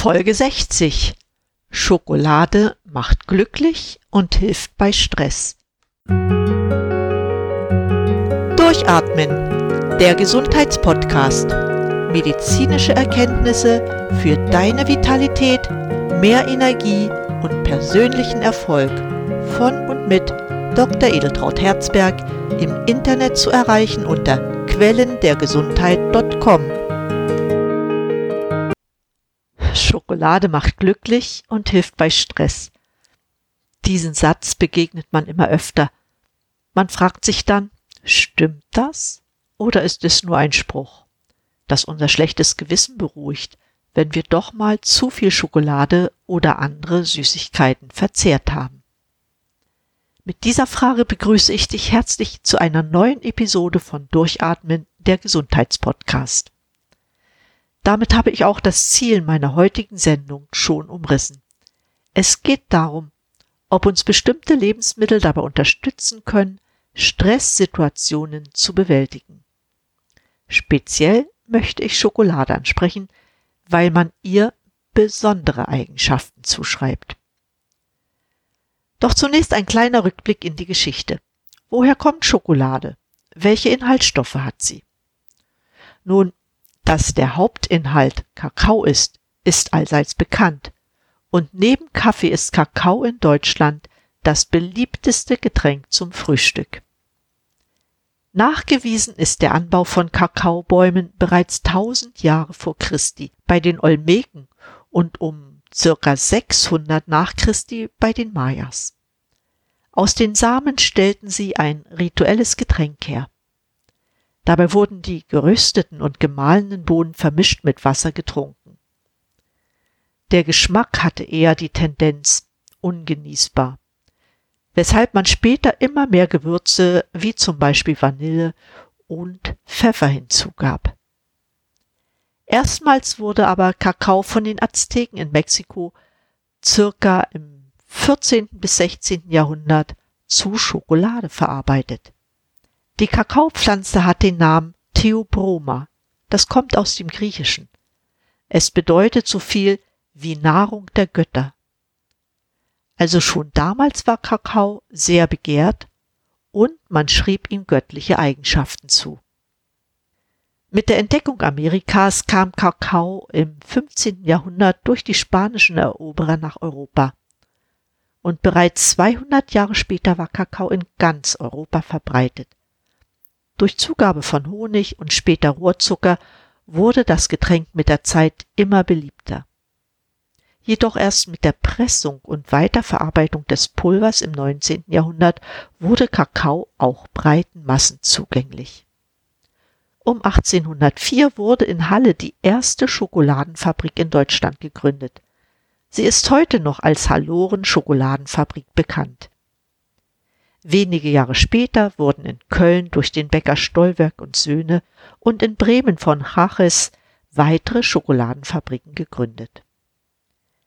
Folge 60. Schokolade macht glücklich und hilft bei Stress. Durchatmen. Der Gesundheitspodcast. Medizinische Erkenntnisse für deine Vitalität, mehr Energie und persönlichen Erfolg. Von und mit Dr. Edeltraut Herzberg im Internet zu erreichen unter quellendergesundheit.com. Schokolade macht glücklich und hilft bei Stress. Diesen Satz begegnet man immer öfter. Man fragt sich dann, stimmt das? Oder ist es nur ein Spruch, das unser schlechtes Gewissen beruhigt, wenn wir doch mal zu viel Schokolade oder andere Süßigkeiten verzehrt haben? Mit dieser Frage begrüße ich dich herzlich zu einer neuen Episode von Durchatmen, der Gesundheitspodcast. Damit habe ich auch das Ziel meiner heutigen Sendung schon umrissen. Es geht darum, ob uns bestimmte Lebensmittel dabei unterstützen können, Stresssituationen zu bewältigen. Speziell möchte ich Schokolade ansprechen, weil man ihr besondere Eigenschaften zuschreibt. Doch zunächst ein kleiner Rückblick in die Geschichte. Woher kommt Schokolade? Welche Inhaltsstoffe hat sie? Nun, dass der Hauptinhalt Kakao ist, ist allseits bekannt. Und neben Kaffee ist Kakao in Deutschland das beliebteste Getränk zum Frühstück. Nachgewiesen ist der Anbau von Kakaobäumen bereits 1000 Jahre vor Christi bei den Olmeken und um circa 600 nach Christi bei den Mayas. Aus den Samen stellten sie ein rituelles Getränk her. Dabei wurden die gerösteten und gemahlenen Bohnen vermischt mit Wasser getrunken. Der Geschmack hatte eher die Tendenz ungenießbar, weshalb man später immer mehr Gewürze wie zum Beispiel Vanille und Pfeffer hinzugab. Erstmals wurde aber Kakao von den Azteken in Mexiko circa im 14. bis 16. Jahrhundert zu Schokolade verarbeitet. Die Kakaopflanze hat den Namen Theobroma. Das kommt aus dem Griechischen. Es bedeutet so viel wie Nahrung der Götter. Also schon damals war Kakao sehr begehrt und man schrieb ihm göttliche Eigenschaften zu. Mit der Entdeckung Amerikas kam Kakao im 15. Jahrhundert durch die spanischen Eroberer nach Europa. Und bereits 200 Jahre später war Kakao in ganz Europa verbreitet. Durch Zugabe von Honig und später Rohrzucker wurde das Getränk mit der Zeit immer beliebter. Jedoch erst mit der Pressung und Weiterverarbeitung des Pulvers im 19. Jahrhundert wurde Kakao auch breiten Massen zugänglich. Um 1804 wurde in Halle die erste Schokoladenfabrik in Deutschland gegründet. Sie ist heute noch als Halloren Schokoladenfabrik bekannt. Wenige Jahre später wurden in Köln durch den Bäcker Stollwerk und Söhne und in Bremen von Haches weitere Schokoladenfabriken gegründet.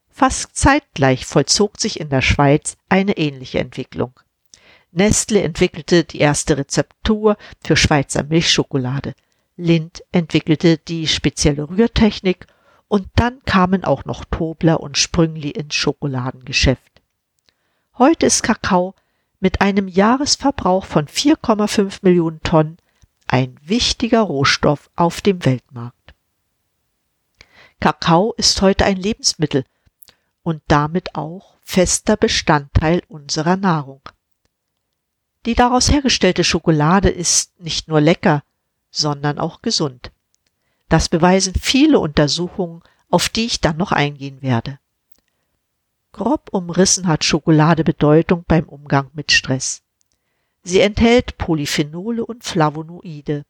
Fast zeitgleich vollzog sich in der Schweiz eine ähnliche Entwicklung. Nestle entwickelte die erste Rezeptur für Schweizer Milchschokolade. Lind entwickelte die spezielle Rührtechnik und dann kamen auch noch Tobler und Sprüngli ins Schokoladengeschäft. Heute ist Kakao mit einem Jahresverbrauch von 4,5 Millionen Tonnen ein wichtiger Rohstoff auf dem Weltmarkt. Kakao ist heute ein Lebensmittel und damit auch fester Bestandteil unserer Nahrung. Die daraus hergestellte Schokolade ist nicht nur lecker, sondern auch gesund. Das beweisen viele Untersuchungen, auf die ich dann noch eingehen werde. Grob umrissen hat Schokolade Bedeutung beim Umgang mit Stress. Sie enthält Polyphenole und Flavonoide.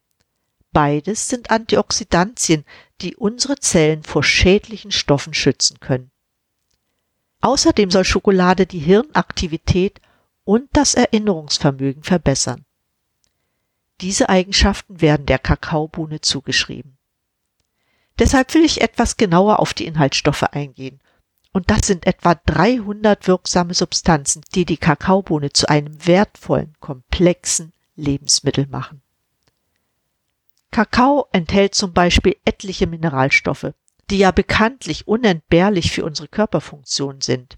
Beides sind Antioxidantien, die unsere Zellen vor schädlichen Stoffen schützen können. Außerdem soll Schokolade die Hirnaktivität und das Erinnerungsvermögen verbessern. Diese Eigenschaften werden der Kakaobohne zugeschrieben. Deshalb will ich etwas genauer auf die Inhaltsstoffe eingehen und das sind etwa 300 wirksame Substanzen, die die Kakaobohne zu einem wertvollen, komplexen Lebensmittel machen. Kakao enthält zum Beispiel etliche Mineralstoffe, die ja bekanntlich unentbehrlich für unsere Körperfunktion sind.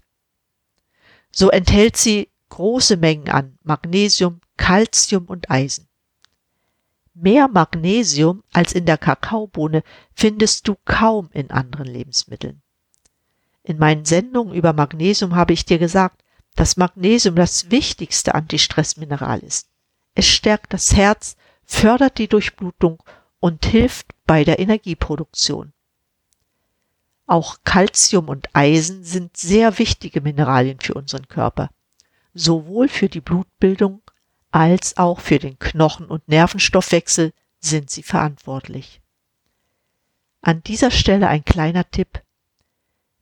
So enthält sie große Mengen an Magnesium, Calcium und Eisen. Mehr Magnesium als in der Kakaobohne findest du kaum in anderen Lebensmitteln. In meinen Sendungen über Magnesium habe ich dir gesagt, dass Magnesium das wichtigste Antistressmineral ist. Es stärkt das Herz, fördert die Durchblutung und hilft bei der Energieproduktion. Auch Calcium und Eisen sind sehr wichtige Mineralien für unseren Körper, sowohl für die Blutbildung als auch für den Knochen- und Nervenstoffwechsel sind sie verantwortlich. An dieser Stelle ein kleiner Tipp.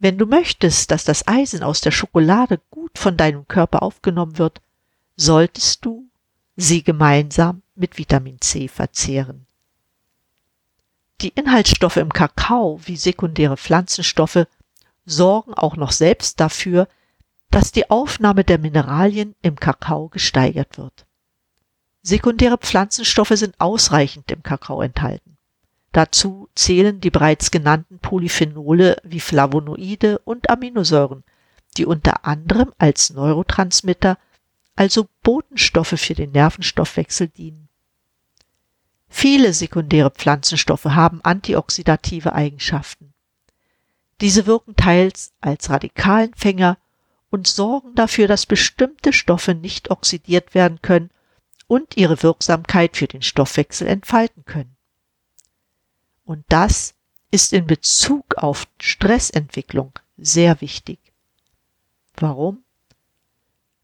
Wenn du möchtest, dass das Eisen aus der Schokolade gut von deinem Körper aufgenommen wird, solltest du sie gemeinsam mit Vitamin C verzehren. Die Inhaltsstoffe im Kakao wie sekundäre Pflanzenstoffe sorgen auch noch selbst dafür, dass die Aufnahme der Mineralien im Kakao gesteigert wird. Sekundäre Pflanzenstoffe sind ausreichend im Kakao enthalten. Dazu zählen die bereits genannten Polyphenole wie Flavonoide und Aminosäuren, die unter anderem als Neurotransmitter, also Botenstoffe für den Nervenstoffwechsel dienen. Viele sekundäre Pflanzenstoffe haben antioxidative Eigenschaften. Diese wirken teils als Radikalenfänger und sorgen dafür, dass bestimmte Stoffe nicht oxidiert werden können und ihre Wirksamkeit für den Stoffwechsel entfalten können. Und das ist in Bezug auf Stressentwicklung sehr wichtig. Warum?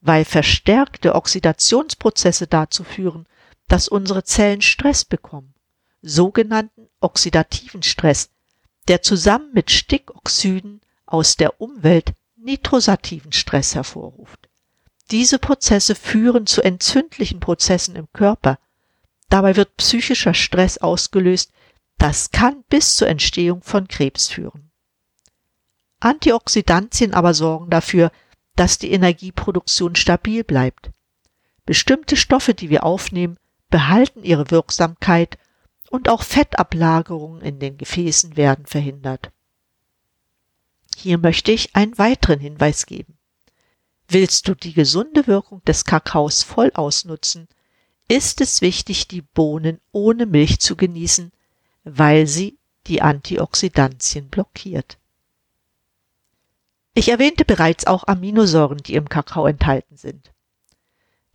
Weil verstärkte Oxidationsprozesse dazu führen, dass unsere Zellen Stress bekommen, sogenannten oxidativen Stress, der zusammen mit Stickoxiden aus der Umwelt nitrosativen Stress hervorruft. Diese Prozesse führen zu entzündlichen Prozessen im Körper. Dabei wird psychischer Stress ausgelöst. Das kann bis zur Entstehung von Krebs führen. Antioxidantien aber sorgen dafür, dass die Energieproduktion stabil bleibt. Bestimmte Stoffe, die wir aufnehmen, behalten ihre Wirksamkeit und auch Fettablagerungen in den Gefäßen werden verhindert. Hier möchte ich einen weiteren Hinweis geben. Willst du die gesunde Wirkung des Kakaos voll ausnutzen, ist es wichtig, die Bohnen ohne Milch zu genießen, weil sie die Antioxidantien blockiert. Ich erwähnte bereits auch Aminosäuren, die im Kakao enthalten sind.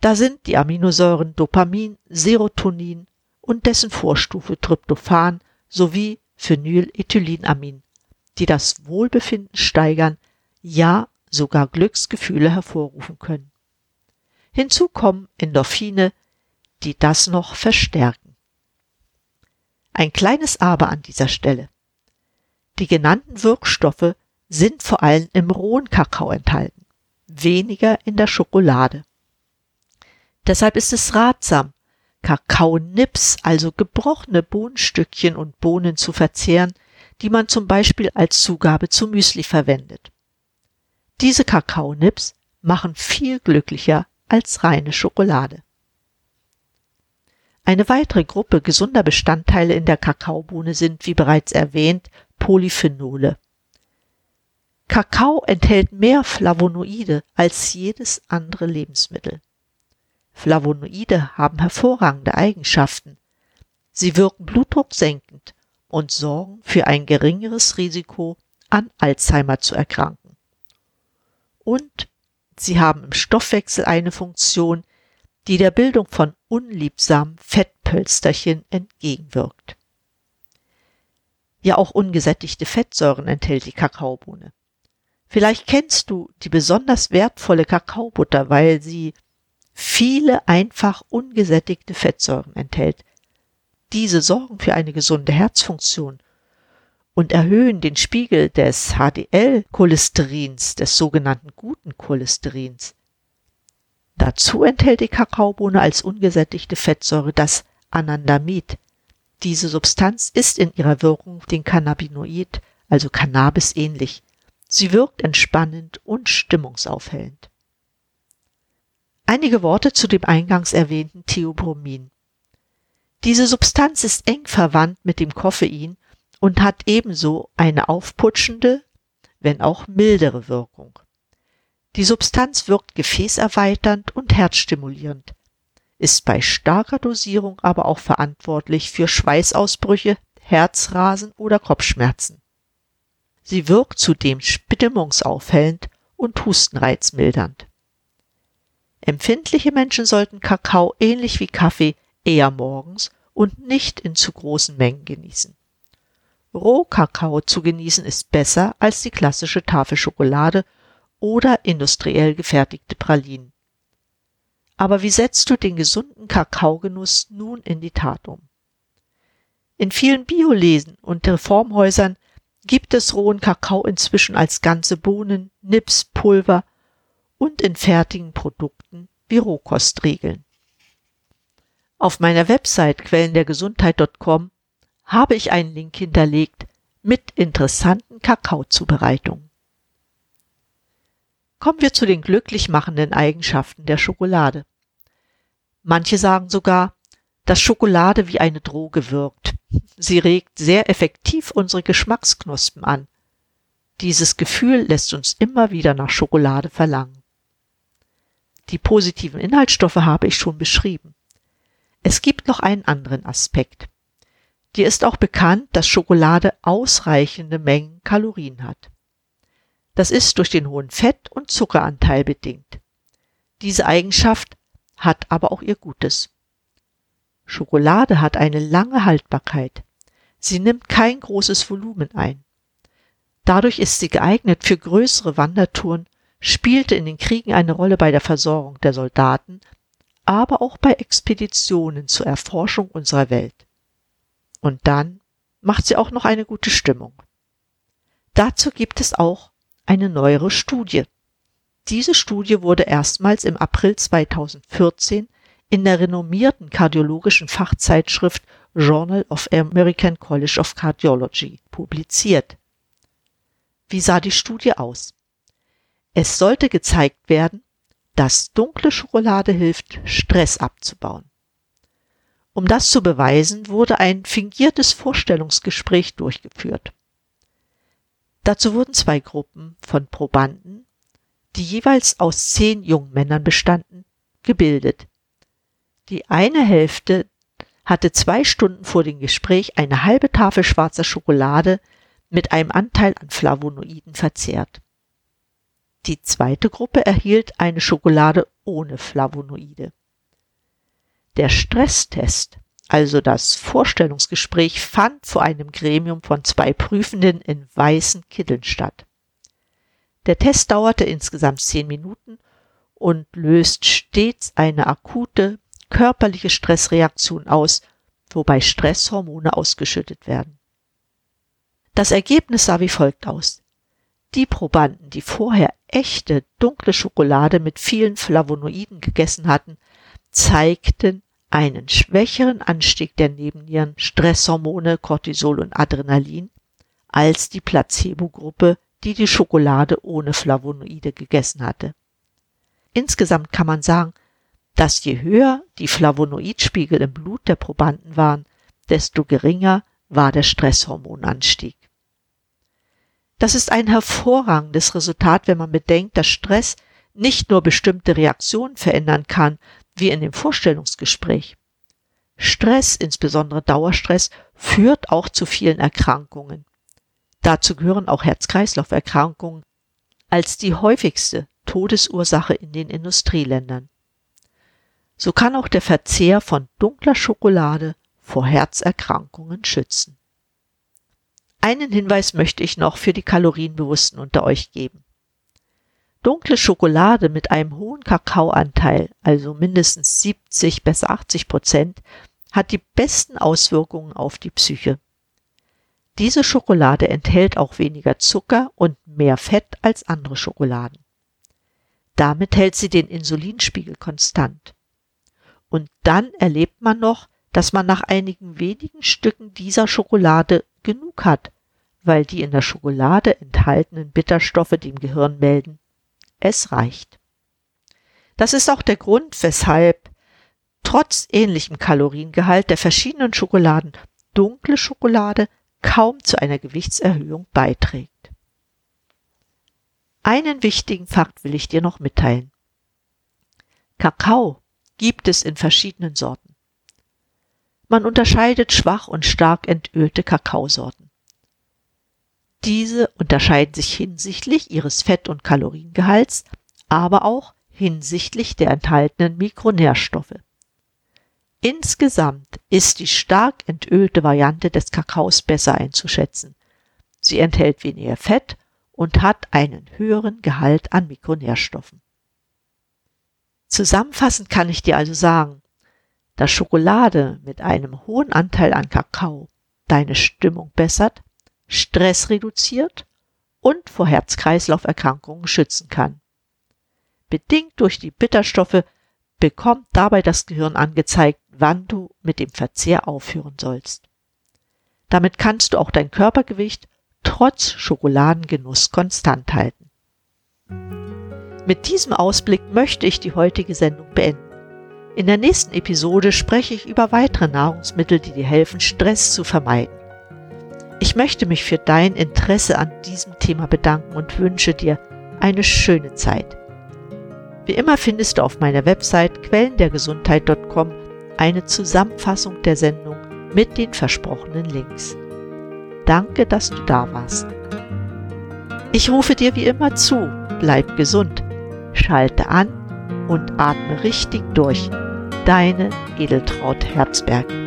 Da sind die Aminosäuren Dopamin, Serotonin und dessen Vorstufe Tryptophan sowie Phenylethylamin, die das Wohlbefinden steigern, ja sogar Glücksgefühle hervorrufen können. Hinzu kommen Endorphine, die das noch verstärken. Ein kleines Aber an dieser Stelle. Die genannten Wirkstoffe sind vor allem im rohen Kakao enthalten, weniger in der Schokolade. Deshalb ist es ratsam, Kakaonips, also gebrochene Bohnenstückchen und Bohnen zu verzehren, die man zum Beispiel als Zugabe zu Müsli verwendet. Diese Kakaonips machen viel glücklicher als reine Schokolade. Eine weitere Gruppe gesunder Bestandteile in der Kakaobohne sind, wie bereits erwähnt, Polyphenole. Kakao enthält mehr Flavonoide als jedes andere Lebensmittel. Flavonoide haben hervorragende Eigenschaften. Sie wirken blutdrucksenkend und sorgen für ein geringeres Risiko, an Alzheimer zu erkranken und sie haben im Stoffwechsel eine Funktion, die der Bildung von unliebsamen Fettpölsterchen entgegenwirkt. Ja, auch ungesättigte Fettsäuren enthält die Kakaobohne. Vielleicht kennst du die besonders wertvolle Kakaobutter, weil sie viele einfach ungesättigte Fettsäuren enthält. Diese sorgen für eine gesunde Herzfunktion und erhöhen den Spiegel des HDL-Cholesterins, des sogenannten guten Cholesterins. Dazu enthält die Kakaobohne als ungesättigte Fettsäure das Anandamid. Diese Substanz ist in ihrer Wirkung den Cannabinoid, also Cannabis ähnlich. Sie wirkt entspannend und stimmungsaufhellend. Einige Worte zu dem eingangs erwähnten Theobromin. Diese Substanz ist eng verwandt mit dem Koffein und hat ebenso eine aufputschende, wenn auch mildere Wirkung. Die Substanz wirkt gefäßerweiternd und herzstimulierend, ist bei starker Dosierung aber auch verantwortlich für Schweißausbrüche, Herzrasen oder Kopfschmerzen. Sie wirkt zudem stimmungsaufhellend und hustenreizmildernd. Empfindliche Menschen sollten Kakao ähnlich wie Kaffee eher morgens und nicht in zu großen Mengen genießen. Rohkakao zu genießen ist besser als die klassische Tafel Schokolade oder industriell gefertigte Pralinen. Aber wie setzt du den gesunden Kakaogenuss nun in die Tat um? In vielen Biolesen und Reformhäusern gibt es rohen Kakao inzwischen als ganze Bohnen, Nips, Pulver und in fertigen Produkten wie Rohkostriegeln. Auf meiner Website quellendergesundheit.com habe ich einen Link hinterlegt mit interessanten Kakaozubereitungen. Kommen wir zu den glücklich machenden Eigenschaften der Schokolade. Manche sagen sogar, dass Schokolade wie eine Droge wirkt. Sie regt sehr effektiv unsere Geschmacksknospen an. Dieses Gefühl lässt uns immer wieder nach Schokolade verlangen. Die positiven Inhaltsstoffe habe ich schon beschrieben. Es gibt noch einen anderen Aspekt. Dir ist auch bekannt, dass Schokolade ausreichende Mengen Kalorien hat. Das ist durch den hohen Fett- und Zuckeranteil bedingt. Diese Eigenschaft hat aber auch ihr Gutes. Schokolade hat eine lange Haltbarkeit. Sie nimmt kein großes Volumen ein. Dadurch ist sie geeignet für größere Wandertouren, spielte in den Kriegen eine Rolle bei der Versorgung der Soldaten, aber auch bei Expeditionen zur Erforschung unserer Welt. Und dann macht sie auch noch eine gute Stimmung. Dazu gibt es auch eine neuere Studie. Diese Studie wurde erstmals im April 2014 in der renommierten kardiologischen Fachzeitschrift Journal of American College of Cardiology publiziert. Wie sah die Studie aus? Es sollte gezeigt werden, dass dunkle Schokolade hilft, Stress abzubauen. Um das zu beweisen, wurde ein fingiertes Vorstellungsgespräch durchgeführt. Dazu wurden zwei Gruppen von Probanden, die jeweils aus zehn jungen Männern bestanden, gebildet. Die eine Hälfte hatte zwei Stunden vor dem Gespräch eine halbe Tafel schwarzer Schokolade mit einem Anteil an Flavonoiden verzehrt. Die zweite Gruppe erhielt eine Schokolade ohne Flavonoide. Der Stresstest, also das Vorstellungsgespräch, fand vor einem Gremium von zwei Prüfenden in weißen Kitteln statt. Der Test dauerte insgesamt zehn Minuten und löst stets eine akute körperliche Stressreaktion aus, wobei Stresshormone ausgeschüttet werden. Das Ergebnis sah wie folgt aus. Die Probanden, die vorher echte dunkle Schokolade mit vielen Flavonoiden gegessen hatten, zeigten einen schwächeren Anstieg der Nebennieren Stresshormone Cortisol und Adrenalin als die Placebo-Gruppe, die die Schokolade ohne Flavonoide gegessen hatte. Insgesamt kann man sagen, dass je höher die Flavonoidspiegel im Blut der Probanden waren, desto geringer war der Stresshormonanstieg. Das ist ein hervorragendes Resultat, wenn man bedenkt, dass Stress nicht nur bestimmte Reaktionen verändern kann, wie in dem Vorstellungsgespräch. Stress, insbesondere Dauerstress, führt auch zu vielen Erkrankungen. Dazu gehören auch Herz-Kreislauf-Erkrankungen als die häufigste Todesursache in den Industrieländern. So kann auch der Verzehr von dunkler Schokolade vor Herzerkrankungen schützen. Einen Hinweis möchte ich noch für die Kalorienbewussten unter euch geben. Dunkle Schokolade mit einem hohen Kakaoanteil, also mindestens 70, besser 80 Prozent, hat die besten Auswirkungen auf die Psyche. Diese Schokolade enthält auch weniger Zucker und mehr Fett als andere Schokoladen. Damit hält sie den Insulinspiegel konstant. Und dann erlebt man noch, dass man nach einigen wenigen Stücken dieser Schokolade genug hat, weil die in der Schokolade enthaltenen Bitterstoffe dem Gehirn melden, es reicht. Das ist auch der Grund, weshalb trotz ähnlichem Kaloriengehalt der verschiedenen Schokoladen dunkle Schokolade kaum zu einer Gewichtserhöhung beiträgt. Einen wichtigen Fakt will ich dir noch mitteilen. Kakao gibt es in verschiedenen Sorten. Man unterscheidet schwach und stark entölte Kakaosorten. Diese unterscheiden sich hinsichtlich ihres Fett- und Kaloriengehalts, aber auch hinsichtlich der enthaltenen Mikronährstoffe. Insgesamt ist die stark entölte Variante des Kakaos besser einzuschätzen. Sie enthält weniger Fett und hat einen höheren Gehalt an Mikronährstoffen. Zusammenfassend kann ich dir also sagen, dass Schokolade mit einem hohen Anteil an Kakao deine Stimmung bessert, Stress reduziert und vor Herz-Kreislauf-Erkrankungen schützen kann. Bedingt durch die Bitterstoffe bekommt dabei das Gehirn angezeigt, wann du mit dem Verzehr aufhören sollst. Damit kannst du auch dein Körpergewicht trotz Schokoladengenuss konstant halten. Mit diesem Ausblick möchte ich die heutige Sendung beenden. In der nächsten Episode spreche ich über weitere Nahrungsmittel, die dir helfen, Stress zu vermeiden. Ich möchte mich für dein Interesse an diesem Thema bedanken und wünsche dir eine schöne Zeit. Wie immer findest du auf meiner Website quellendergesundheit.com eine Zusammenfassung der Sendung mit den versprochenen Links. Danke, dass du da warst. Ich rufe dir wie immer zu, bleib gesund, schalte an und atme richtig durch. Deine Edeltraut Herzberg.